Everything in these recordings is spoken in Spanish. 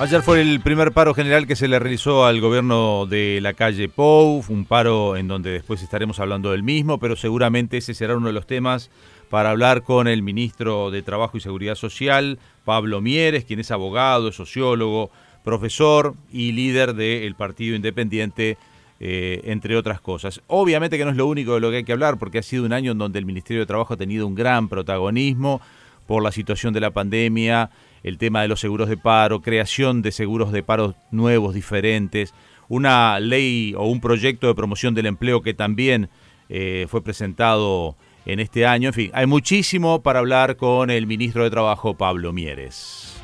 Ayer fue el primer paro general que se le realizó al gobierno de la calle Pou, un paro en donde después estaremos hablando del mismo, pero seguramente ese será uno de los temas para hablar con el ministro de Trabajo y Seguridad Social, Pablo Mieres, quien es abogado, sociólogo, profesor y líder del Partido Independiente, eh, entre otras cosas. Obviamente que no es lo único de lo que hay que hablar, porque ha sido un año en donde el Ministerio de Trabajo ha tenido un gran protagonismo por la situación de la pandemia, el tema de los seguros de paro, creación de seguros de paro nuevos, diferentes, una ley o un proyecto de promoción del empleo que también eh, fue presentado en este año. En fin, hay muchísimo para hablar con el ministro de Trabajo, Pablo Mieres.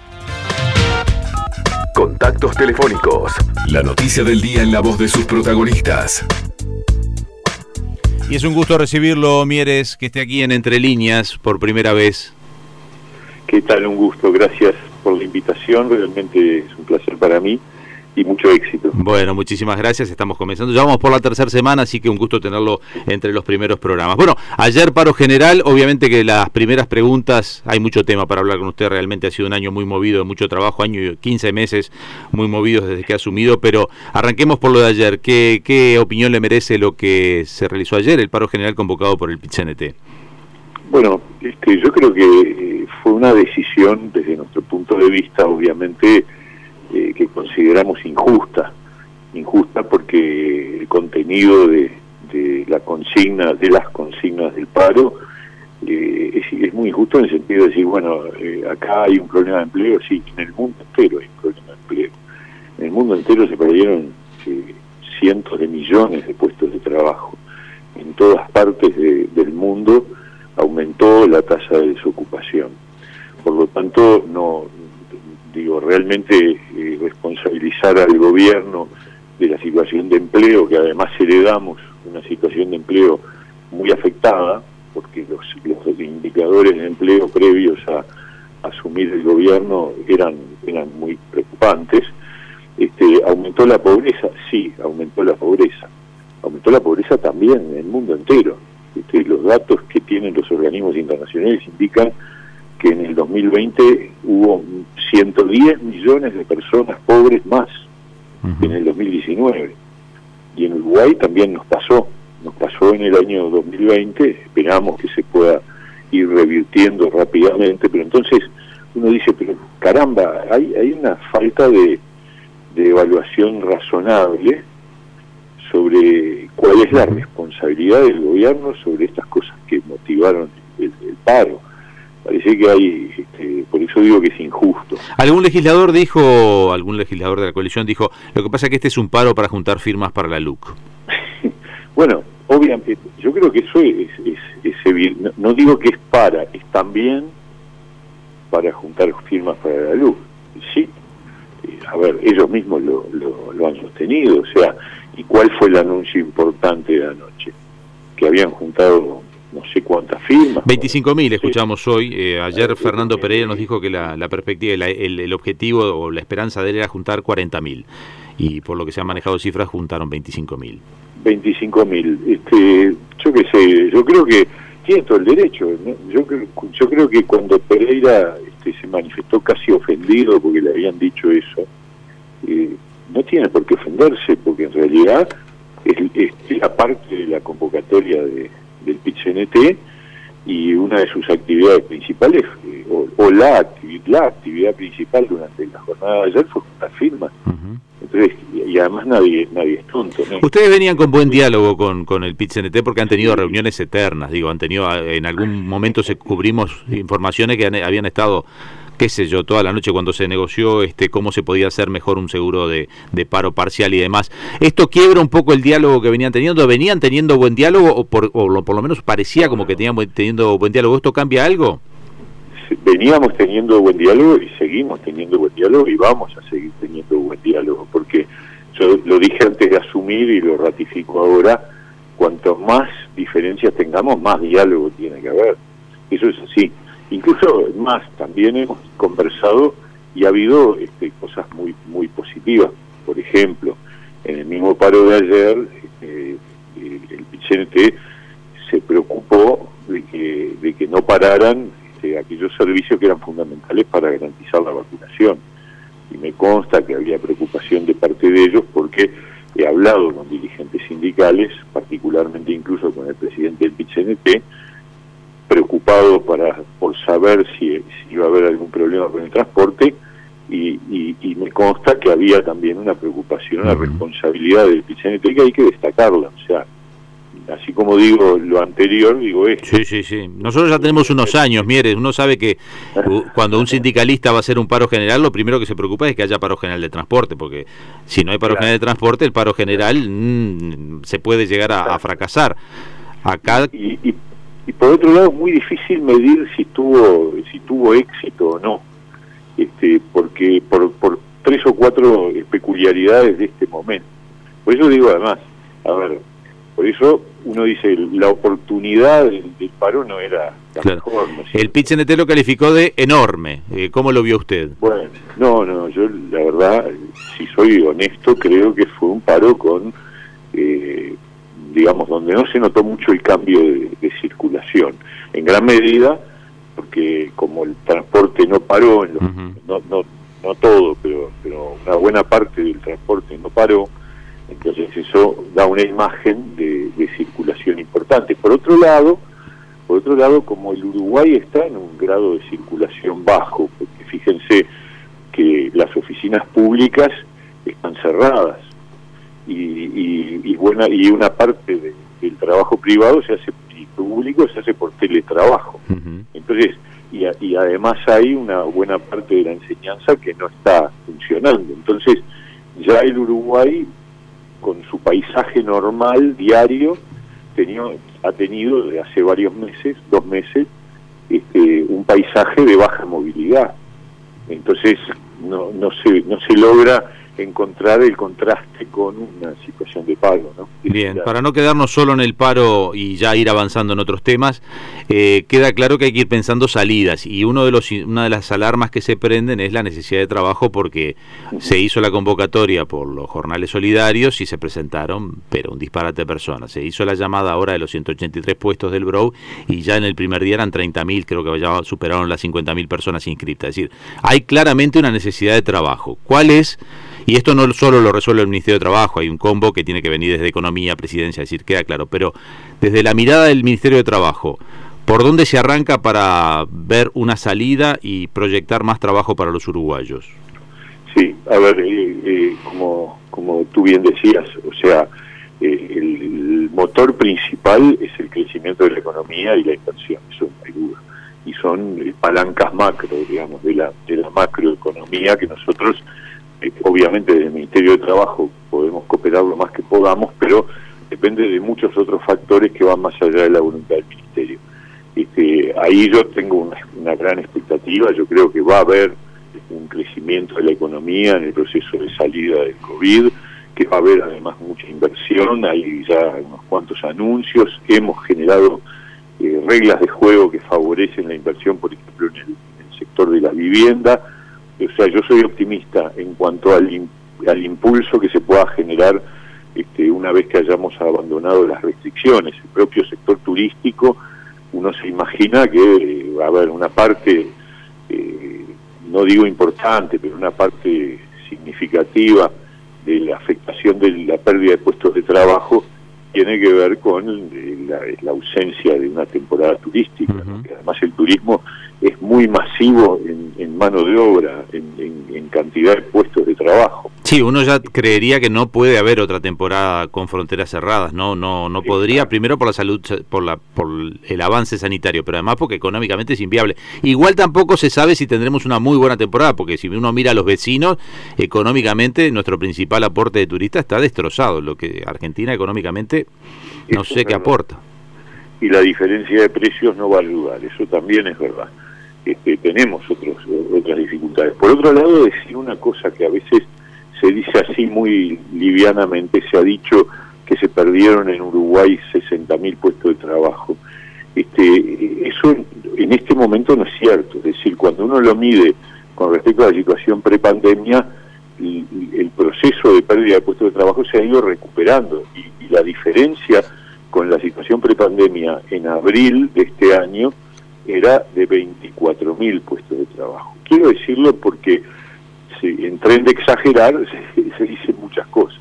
Contactos telefónicos. La noticia del día en la voz de sus protagonistas. Y es un gusto recibirlo, Mieres, que esté aquí en Entre Líneas por primera vez. ¿Qué tal? Un gusto, gracias por la invitación, realmente es un placer para mí y mucho éxito. Bueno, muchísimas gracias, estamos comenzando, ya vamos por la tercera semana, así que un gusto tenerlo entre los primeros programas. Bueno, ayer paro general, obviamente que las primeras preguntas, hay mucho tema para hablar con usted, realmente ha sido un año muy movido, mucho trabajo, año y 15 meses muy movidos desde que ha asumido, pero arranquemos por lo de ayer, ¿qué, qué opinión le merece lo que se realizó ayer, el paro general convocado por el PCNT? Bueno, este, yo creo que eh, fue una decisión desde nuestro punto de vista, obviamente, eh, que consideramos injusta. Injusta porque el contenido de, la consigna, de las consignas del paro, eh, es, muy injusto en el sentido de decir, bueno, acá hay un problema de empleo, sí, en el mundo entero hay un problema de empleo. En el mundo entero se perdieron cientos de millones de puestos de trabajo en todas partes del mundo aumentó la tasa de desocupación. Por lo tanto, no digo realmente eh, responsabilizar al gobierno de la situación de empleo, que además heredamos una situación de empleo muy afectada, porque los, indicadores de empleo previos a, asumir el gobierno eran, eran muy preocupantes. Este, ¿Aumentó la pobreza? Sí, aumentó la pobreza. Aumentó la pobreza también en el mundo entero. Este, los datos que tienen los organismos internacionales indican que en el 2020 hubo 110 millones de personas pobres más que en el 2019. Y en Uruguay también nos pasó, nos pasó en el año 2020, esperamos que se pueda ir revirtiendo rápidamente, pero entonces uno dice, pero caramba, hay, hay una falta de, de evaluación razonable sobre cuál es la responsabilidad del gobierno sobre estas cosas que motivaron el, paro. Parece que hay, este, por eso digo que es injusto. Algún legislador dijo, algún legislador de la coalición dijo, lo que pasa es que este es un paro para juntar firmas para la LUC. bueno, obviamente, yo creo que eso es, es, no, digo que es para, es también para juntar firmas para la LUC. Sí, eh, a ver, ellos mismos lo, lo, lo han sostenido, o sea, ¿Y cuál fue el anuncio importante de anoche? Que habían juntado no sé cuántas firmas. 25.000 escuchamos hoy. Eh, ayer Fernando Pereira nos dijo que la, perspectiva, el, objetivo o la esperanza de él era juntar 40.000. Y por lo que se han manejado cifras, juntaron 25.000. 25.000. Este, yo qué sé, yo creo que tiene todo el derecho. Yo, yo creo que cuando Pereira este, se manifestó casi ofendido porque le habían dicho eso, eh, no tiene por qué ofenderse, porque en realidad es, la parte de la convocatoria de, del PIT-CNT y una de sus actividades principales, eh, o, la, actividad principal durante la jornada de ayer fue juntar firmas. Entonces, y, además nadie nadie es tonto. Ustedes venían con buen diálogo con, con el PIT-CNT porque han tenido reuniones eternas, digo, han tenido, en algún momento se cubrimos informaciones que habían estado qué sé yo, toda la noche cuando se negoció este cómo se podía hacer mejor un seguro de, paro parcial y demás. ¿Esto quiebra un poco el diálogo que venían teniendo? ¿Venían teniendo buen diálogo o por, o por lo menos parecía como que tenían teniendo buen diálogo? ¿Esto cambia algo? Veníamos teniendo buen diálogo y seguimos teniendo buen diálogo y vamos a seguir teniendo buen diálogo porque yo lo dije antes de asumir y lo ratifico ahora, cuanto más diferencias tengamos, más diálogo tiene que haber. Eso es así. Incluso más, también hemos conversado y ha habido este, cosas muy muy positivas. Por ejemplo, en el mismo paro de ayer, este, el PCNT se preocupó de que, de que no pararan este, aquellos servicios que eran fundamentales para garantizar la vacunación. y me consta que había preocupación de parte de ellos porque he hablado con dirigentes sindicales, particularmente incluso con el presidente del PIT-CNT, preocupado para, por saber si, iba a haber algún problema con el transporte y, me consta que había también una preocupación, una responsabilidad del PIT-CNT que hay que destacarla. O sea, así como digo lo anterior, digo esto. Sí, sí, sí. Nosotros ya tenemos unos años, mire, uno sabe que cuando un sindicalista va a hacer un paro general, lo primero que se preocupa es que haya paro general de transporte, porque si no hay paro general de transporte, el paro general mm, se puede llegar a, fracasar. Acá... Y, y, por otro lado, es muy difícil medir si tuvo, si tuvo éxito o no, este, porque por, por tres o cuatro peculiaridades de este momento. Por eso digo además, a ver, por eso uno dice, la oportunidad del, paro no era la mejor. el pit lo calificó de enorme. Eh, ¿Cómo lo vio usted? Bueno, no, no, yo la verdad, si soy honesto, creo que fue un paro con, eh, digamos, donde no se notó mucho el cambio de, circulación. En gran medida, porque como el transporte no paró, no, no, no todo, pero, pero una buena parte del transporte no paró, entonces eso da una imagen de, circulación importante. Por otro lado, por otro lado, como el Uruguay está en un grado de circulación bajo, porque fíjense que las oficinas públicas están cerradas y, buena y una parte del trabajo privado se hace y público se hace por teletrabajo. Entonces y, y además hay una buena parte de la enseñanza que no está funcionando. Entonces ya el Uruguay con su paisaje normal, diario, tenía, ha tenido desde hace varios meses, dos meses, este, un paisaje de baja movilidad. Entonces no, no, se, no se logra encontrar el contraste con una situación de paro. ¿no? Bien, para no quedarnos solo en el paro y ya ir avanzando en otros temas, eh, queda claro que hay que ir pensando salidas y uno de los, una de las alarmas que se prenden es la necesidad de trabajo porque se hizo la convocatoria por los jornales solidarios y se presentaron, pero un disparate de personas. Se hizo la llamada ahora de los 183 puestos del BROW y ya en el primer día eran 30.000, creo que ya superaron las 50.000 personas inscritas. Es decir, hay claramente una necesidad de trabajo. ¿Cuál es? Y esto no solo lo resuelve el Ministerio de Trabajo, hay un combo que tiene que venir desde Economía, Presidencia, es decir, queda claro, pero desde la mirada del Ministerio de Trabajo, ¿por dónde se arranca para ver una salida y proyectar más trabajo para los uruguayos? Sí, a ver, eh, eh, como, como tú bien decías, o sea, eh, el, motor principal es el crecimiento de la economía y la inversión, eso no hay duda. Y son palancas macro, digamos, de la, de la macroeconomía que nosotros eh, obviamente desde el Ministerio de Trabajo podemos cooperar lo más que podamos, pero depende de muchos otros factores que van más allá de la voluntad del Ministerio. Este, ahí yo tengo una, una, gran expectativa, yo creo que va a haber un crecimiento de la economía en el proceso de salida del COVID, que va a haber además mucha inversión, hay ya unos cuantos anuncios, hemos generado eh, reglas de juego que favorecen la inversión, por ejemplo, en el sector de la vivienda, o sea, yo soy optimista en cuanto al, al impulso que se pueda generar este, una vez que hayamos abandonado las restricciones. El propio sector turístico, uno se imagina que va a haber una parte, eh, no digo importante, pero una parte significativa de la afectación de la pérdida de puestos de trabajo tiene que ver con eh, la, ausencia de una temporada turística, además el turismo es muy masivo en, mano de obra, en, cantidad de puestos de trabajo. Sí, uno ya creería que no puede haber otra temporada con fronteras cerradas, no, no, no podría. Primero por la salud, por la, por el avance sanitario, pero además porque económicamente es inviable. Igual tampoco se sabe si tendremos una muy buena temporada, porque si uno mira a los vecinos, económicamente nuestro principal aporte de turistas está destrozado. Lo que Argentina económicamente no sé qué aporta. Y la diferencia de precios no va a ayudar, eso también es verdad. Este, tenemos otros, otras dificultades. Por otro lado, decir una cosa que a veces se dice así muy livianamente, se ha dicho que se perdieron en Uruguay 60.000 puestos de trabajo. Este, eso en este momento no es cierto, es decir, cuando uno lo mide con respecto a la situación prepandemia, el, el proceso de pérdida de puestos de trabajo se ha ido recuperando y, y la diferencia con la situación prepandemia en abril de este año era de 24.000 puestos de trabajo. Quiero decirlo porque en tren de exagerar se, dicen muchas cosas.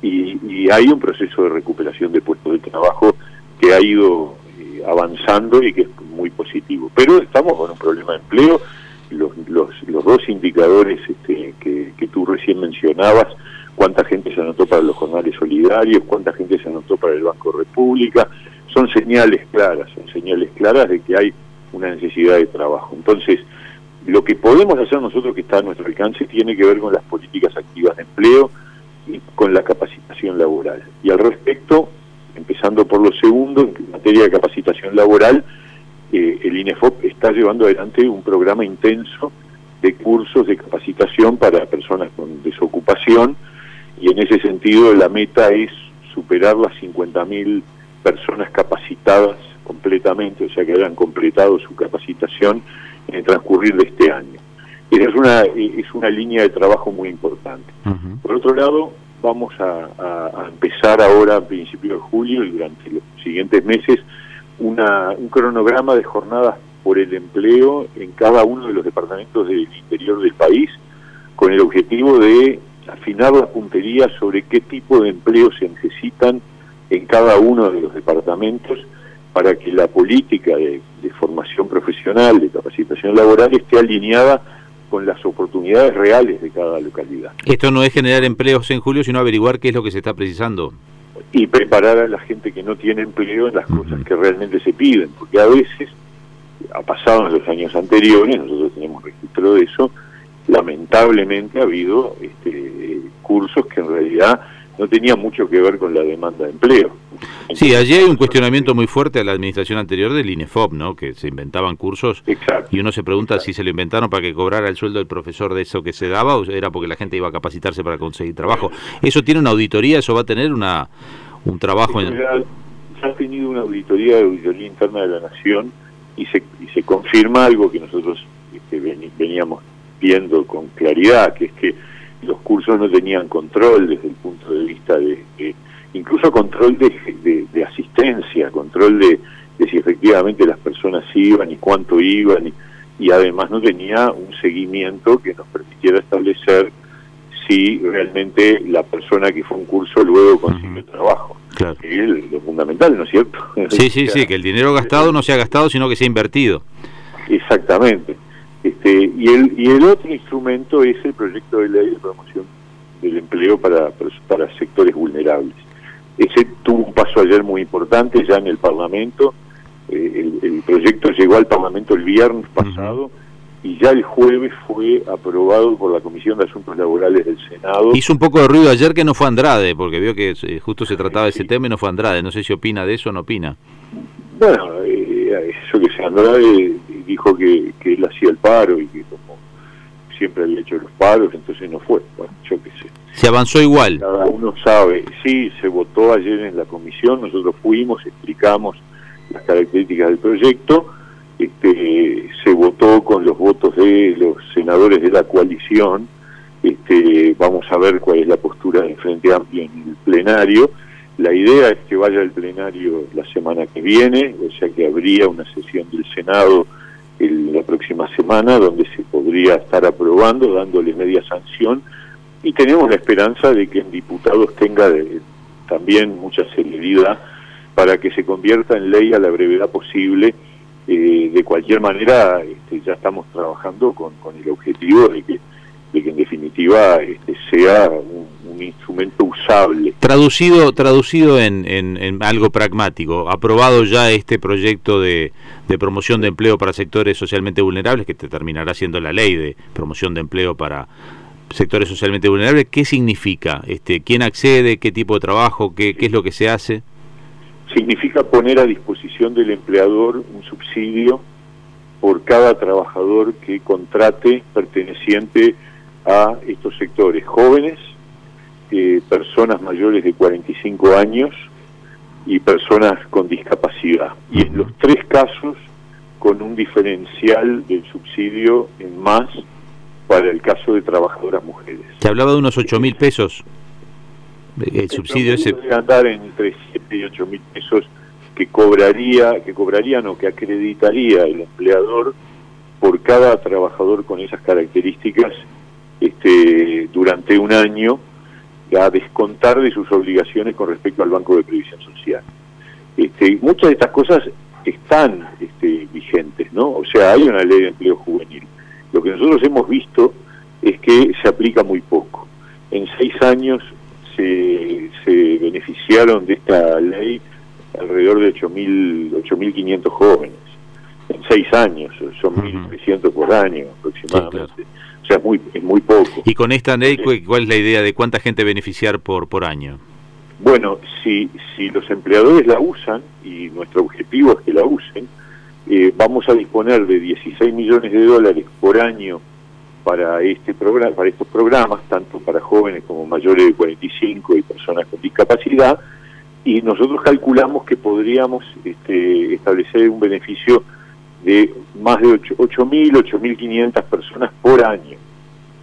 Y, y, hay un proceso de recuperación de puestos de trabajo que ha ido eh, avanzando y que es muy positivo. Pero estamos con un problema de empleo. Los, los, los dos indicadores este, que, que tú recién mencionabas, cuánta gente se anotó para los jornales solidarios, cuánta gente se anotó para el Banco República, son señales claras, son señales claras de que hay una necesidad de trabajo. Entonces, lo que podemos hacer nosotros que está a nuestro alcance tiene que ver con las políticas activas de empleo y con la capacitación laboral. Y al respecto, empezando por lo segundo, en materia de capacitación laboral, eh, el INEFOP está llevando adelante un programa intenso de cursos de capacitación para personas con desocupación y en ese sentido la meta es superar las 50.000 personas capacitadas completamente, o sea que hayan completado su capacitación en el transcurrir de este año. Esa es una, es una línea de trabajo muy importante. Por otro lado, vamos a, empezar ahora a principios de julio y durante los siguientes meses una, un cronograma de jornadas por el empleo en cada uno de los departamentos del interior del país con el objetivo de afinar la puntería sobre qué tipo de empleo se necesitan en cada uno de los departamentos para que la política de, formación profesional, de capacitación laboral, esté alineada con las oportunidades reales de cada localidad. Esto no es generar empleos en julio, sino averiguar qué es lo que se está precisando. Y preparar a la gente que no tiene empleo en las cosas que realmente se piden, porque a veces, ha pasado en los años anteriores, nosotros tenemos registro de eso, lamentablemente ha habido este, cursos que en realidad no tenía mucho que ver con la demanda de empleo. Sí, allí hay un cuestionamiento muy fuerte a la administración anterior del INEFOP, ¿no? Que se inventaban cursos y uno se pregunta si se lo inventaron para que cobrara el sueldo del profesor de eso que se daba o era porque la gente iba a capacitarse para conseguir trabajo. ¿Eso tiene una auditoría? ¿Eso va a tener una un trabajo? En... Se ha tenido una auditoría de auditoría interna de la Nación y se, y se confirma algo que nosotros este, veníamos viendo con claridad, que es que los cursos no tenían control desde el punto de vista de, incluso control de, de, asistencia, control de, si efectivamente las personas iban y cuánto iban, y, y, además no tenía un seguimiento que nos permitiera establecer si realmente la persona que fue a un curso luego consiguió trabajo. Claro. Que es lo fundamental, ¿no es cierto? Sí, sí, sí, que el dinero gastado no se ha gastado, sino que se ha invertido. Exactamente. Este, y, el, y el otro instrumento es el proyecto de ley de promoción del empleo para, para sectores vulnerables. Ese tuvo un paso ayer muy importante ya en el Parlamento. Eh, el, proyecto llegó al Parlamento el viernes pasado y ya el jueves fue aprobado por la Comisión de Asuntos Laborales del Senado. Hizo un poco de ruido ayer que no fue Andrade, porque vio que eh, justo se trataba de ese tema y no fue Andrade. No sé si opina de eso o no opina. Bueno, eh, eso que sea Andrade dijo que, que él hacía el paro y que como siempre había hecho los paros, entonces no fue. Bueno, yo qué sé. Se avanzó igual. Cada uno sabe. Sí, se votó ayer en la comisión, nosotros fuimos, explicamos las características del proyecto, este, se votó con los votos de los senadores de la coalición, este, vamos a ver cuál es la postura del Frente Amplio en el plenario. La idea es que vaya al plenario la semana que viene, o sea que habría una sesión del Senado el, la próxima semana donde se podría estar aprobando, dándole media sanción y tenemos la esperanza de que en diputados tenga también mucha celeridad para que se convierta en ley a la brevedad posible. Eh, de cualquier manera, este, ya estamos trabajando con, con el objetivo de que de que en definitiva este, sea un, instrumento usable. Traducido, traducido en, en, algo pragmático, aprobado ya este proyecto de, de, promoción de empleo para sectores socialmente vulnerables, que te terminará siendo la ley de promoción de empleo para sectores socialmente vulnerables, ¿qué significa? Este, ¿Quién accede? ¿Qué tipo de trabajo? ¿Qué, qué es lo que se hace? Significa poner a disposición del empleador un subsidio por cada trabajador que contrate perteneciente a estos sectores jóvenes, eh, personas mayores de 45 años y personas con discapacidad. Y en los tres casos con un diferencial del subsidio en más para el caso de trabajadoras mujeres. Se hablaba de unos 8 mil pesos. El subsidio ese. Debe andar entre 7 y 8 mil pesos que cobraría, que cobrarían o que acreditaría el empleador por cada trabajador con esas características este, durante un año a descontar de sus obligaciones con respecto al Banco de Previsión Social. Este, muchas de estas cosas están este, vigentes, ¿no? O sea, hay una ley de empleo juvenil. Lo que nosotros hemos visto es que se aplica muy poco. En seis años se, se beneficiaron de esta ley alrededor de 8.500 jóvenes. En seis años, son 1.300 por año aproximadamente. O sea, es muy, es muy poco. ¿Y con esta ley cuál es la idea de cuánta gente beneficiar por, por año? Bueno, si, si los empleadores la usan, y nuestro objetivo es que la usen, eh, vamos a disponer de 16 millones de dólares por año para este programa, para estos programas, tanto para jóvenes como mayores de 45 y personas con discapacidad, y nosotros calculamos que podríamos este, establecer un beneficio de más de 8.000, 8.500 personas por año.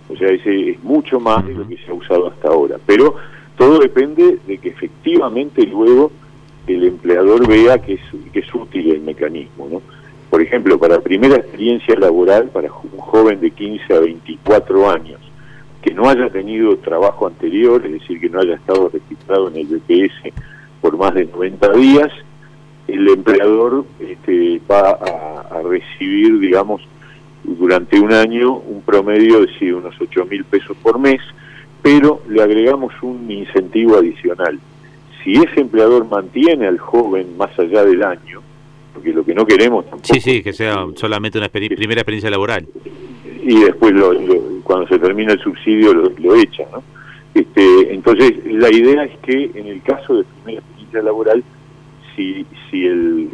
O sea, ese es mucho más de lo que se ha usado hasta ahora. Pero todo depende de que efectivamente luego el empleador vea que es, que es útil el mecanismo. ¿no? Por ejemplo, para primera experiencia laboral, para un joven de 15 a 24 años, que no haya tenido trabajo anterior, es decir, que no haya estado registrado en el BPS por más de 90 días, el empleador este, va a, recibir, digamos, durante un año un promedio de unos 8 mil pesos por mes, pero le agregamos un incentivo adicional. Si ese empleador mantiene al joven más allá del año, porque lo que no queremos tampoco... Sí, sí, que sea solamente una primera experiencia laboral. Y después, cuando se termina el subsidio, lo, lo echan, ¿no? Este, entonces, la idea es que en el caso de primera experiencia laboral, si, si el,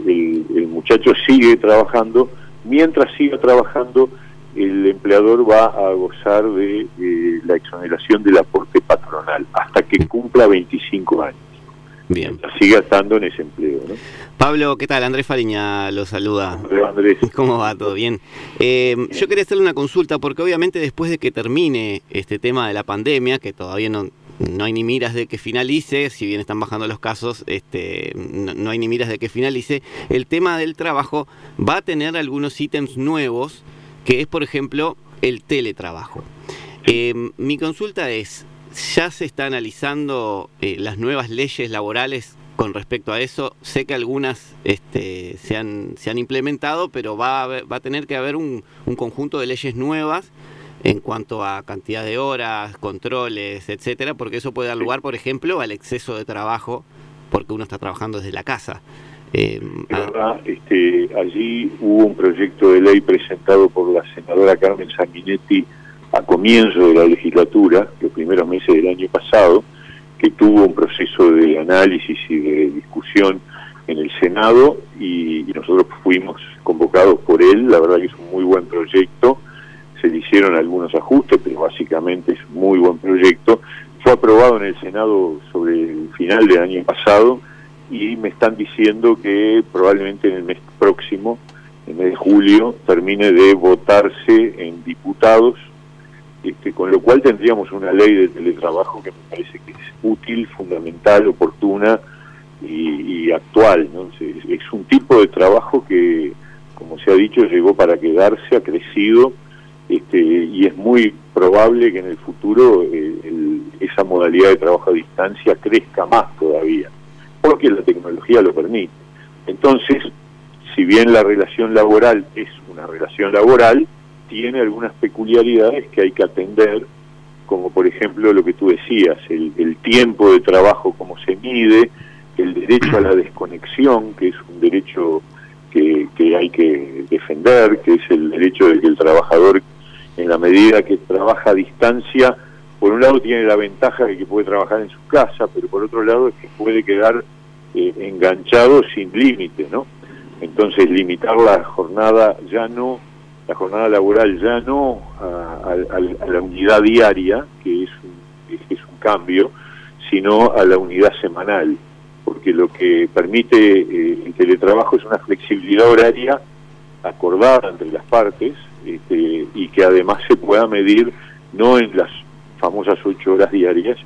el, muchacho sigue trabajando, mientras siga trabajando, el empleador va a gozar de la exoneración del aporte patronal hasta que cumpla 25 años. Bien. Siga estando en ese empleo. ¿no? Pablo, ¿qué tal? Andrés Fariña lo saluda. Hola, Andrés. ¿Cómo va? ¿Todo bien? Eh, yo quería hacerle una consulta porque obviamente después de que termine este tema de la pandemia, que todavía no, no hay ni miras de que finalice, si bien están bajando los casos, este, no, hay ni miras de que finalice. El tema del trabajo va a tener algunos ítems nuevos, que es, por ejemplo, el teletrabajo. Em, mi consulta es, ¿ya se está analizando eh, las nuevas leyes laborales con respecto a eso? Sé que algunas este, se, han, se han implementado, pero va a, va a tener que haber un, un conjunto de leyes nuevas en cuanto a cantidad de horas, controles, etcétera, porque eso puede dar lugar, por ejemplo, al exceso de trabajo, porque uno está trabajando desde la casa. Eh, verdad, este, allí hubo un proyecto de ley presentado por la senadora Carmen Sanguinetti a comienzo de la legislatura, los primeros meses del año pasado, que tuvo un proceso de análisis y de discusión en el Senado y nosotros fuimos convocados por él, la verdad que es un muy buen proyecto, se le hicieron algunos ajustes, pero básicamente es un muy buen proyecto. Fue aprobado en el Senado sobre el final del año pasado y me están diciendo que probablemente en el mes próximo, en el mes de julio, termine de votarse en diputados, este, con lo cual tendríamos una ley de teletrabajo que me parece que es útil, fundamental, oportuna y, actual. ¿no? es un tipo de trabajo que, como se ha dicho, llegó para quedarse, ha crecido este, y es muy probable que en el futuro eh, esa modalidad de trabajo a distancia crezca más todavía, porque la tecnología lo permite. Entonces, si bien la relación laboral es una relación laboral, tiene algunas peculiaridades que hay que atender, como por ejemplo lo que tú decías, el, tiempo de trabajo, cómo se mide, el derecho a la desconexión, que es un derecho que, que hay que defender, que es el derecho de que el trabajador en la medida que trabaja a distancia, por un lado tiene la ventaja de que puede trabajar en su casa, pero por otro lado es que puede quedar eh, enganchado sin límite, ¿no? Entonces limitar la jornada ya no, la jornada laboral ya no a, la unidad diaria, que es un, cambio, sino a la unidad semanal, porque lo que permite eh, el teletrabajo es una flexibilidad horaria acordada entre las partes, este, y que además se pueda medir no en las famosas ocho horas diarias,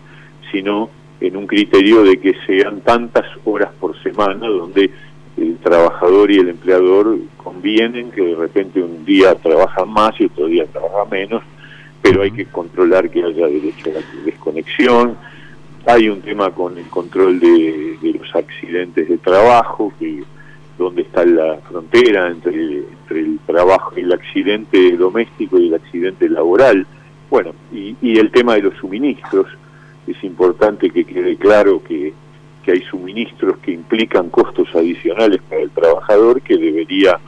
sino en un criterio de que sean tantas horas por semana donde el trabajador y el empleador convienen que de repente un día trabajan más y otro día trabajan menos pero hay que controlar que haya derecho a la desconexión. Hay un tema con el control de, los accidentes de trabajo, que donde está la frontera entre, entre el trabajo el accidente doméstico y el accidente laboral. Bueno, y, y el tema de los suministros, es importante que quede claro que, que hay suministros que implican costos adicionales para el trabajador que debería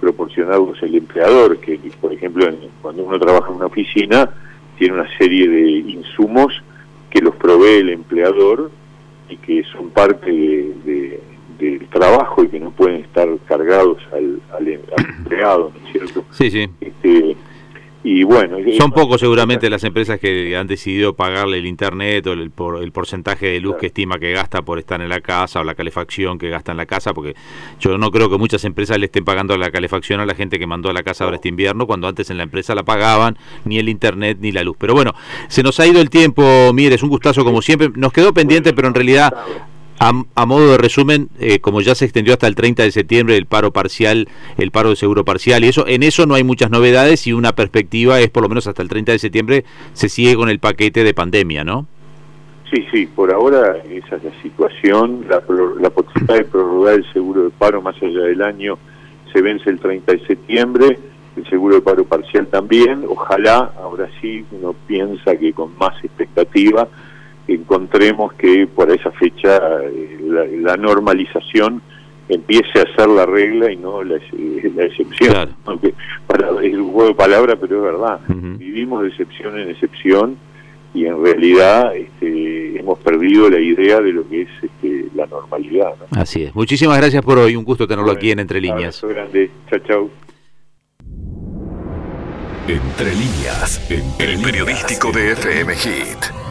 proporcionarlos el empleador, que por ejemplo cuando uno trabaja en una oficina tiene una serie de insumos que los provee el empleador y que son parte de, del trabajo y que no pueden estar cargados al, al, empleado, ¿no es cierto? Sí, sí. Este, y bueno, son pocos seguramente las empresas que han decidido pagarle el internet o el, por, el porcentaje de luz que estima que gasta por estar en la casa o la calefacción que gasta en la casa, porque yo no creo que muchas empresas le estén pagando la calefacción a la gente que mandó a la casa ahora este invierno, cuando antes en la empresa la pagaban ni el internet ni la luz. Pero bueno, se nos ha ido el tiempo, mire, es un gustazo como siempre. Nos quedó pendiente, pero en realidad a, modo de resumen, eh, como ya se extendió hasta el 30 de septiembre el paro parcial, el paro de seguro parcial y eso, en eso no hay muchas novedades y una perspectiva es por lo menos hasta el 30 de septiembre se sigue con el paquete de pandemia, ¿no? Sí, sí, por ahora esa es la situación, la, la posibilidad de prorrogar el seguro de paro más allá del año se vence el 30 de septiembre, el seguro de paro parcial también, ojalá, ahora sí uno piensa que con más expectativa, encontremos que por esa fecha eh, la, normalización empiece a ser la regla y no la, excepción. Aunque para, es un juego de palabras, pero es verdad. Vivimos de excepción en excepción y en realidad este, hemos perdido la idea de lo que es este, la normalidad. Así es. Muchísimas gracias por hoy. Un gusto tenerlo aquí en Entre Líneas. grande. Chao, chao. Entre líneas, el periodístico de FM Hit.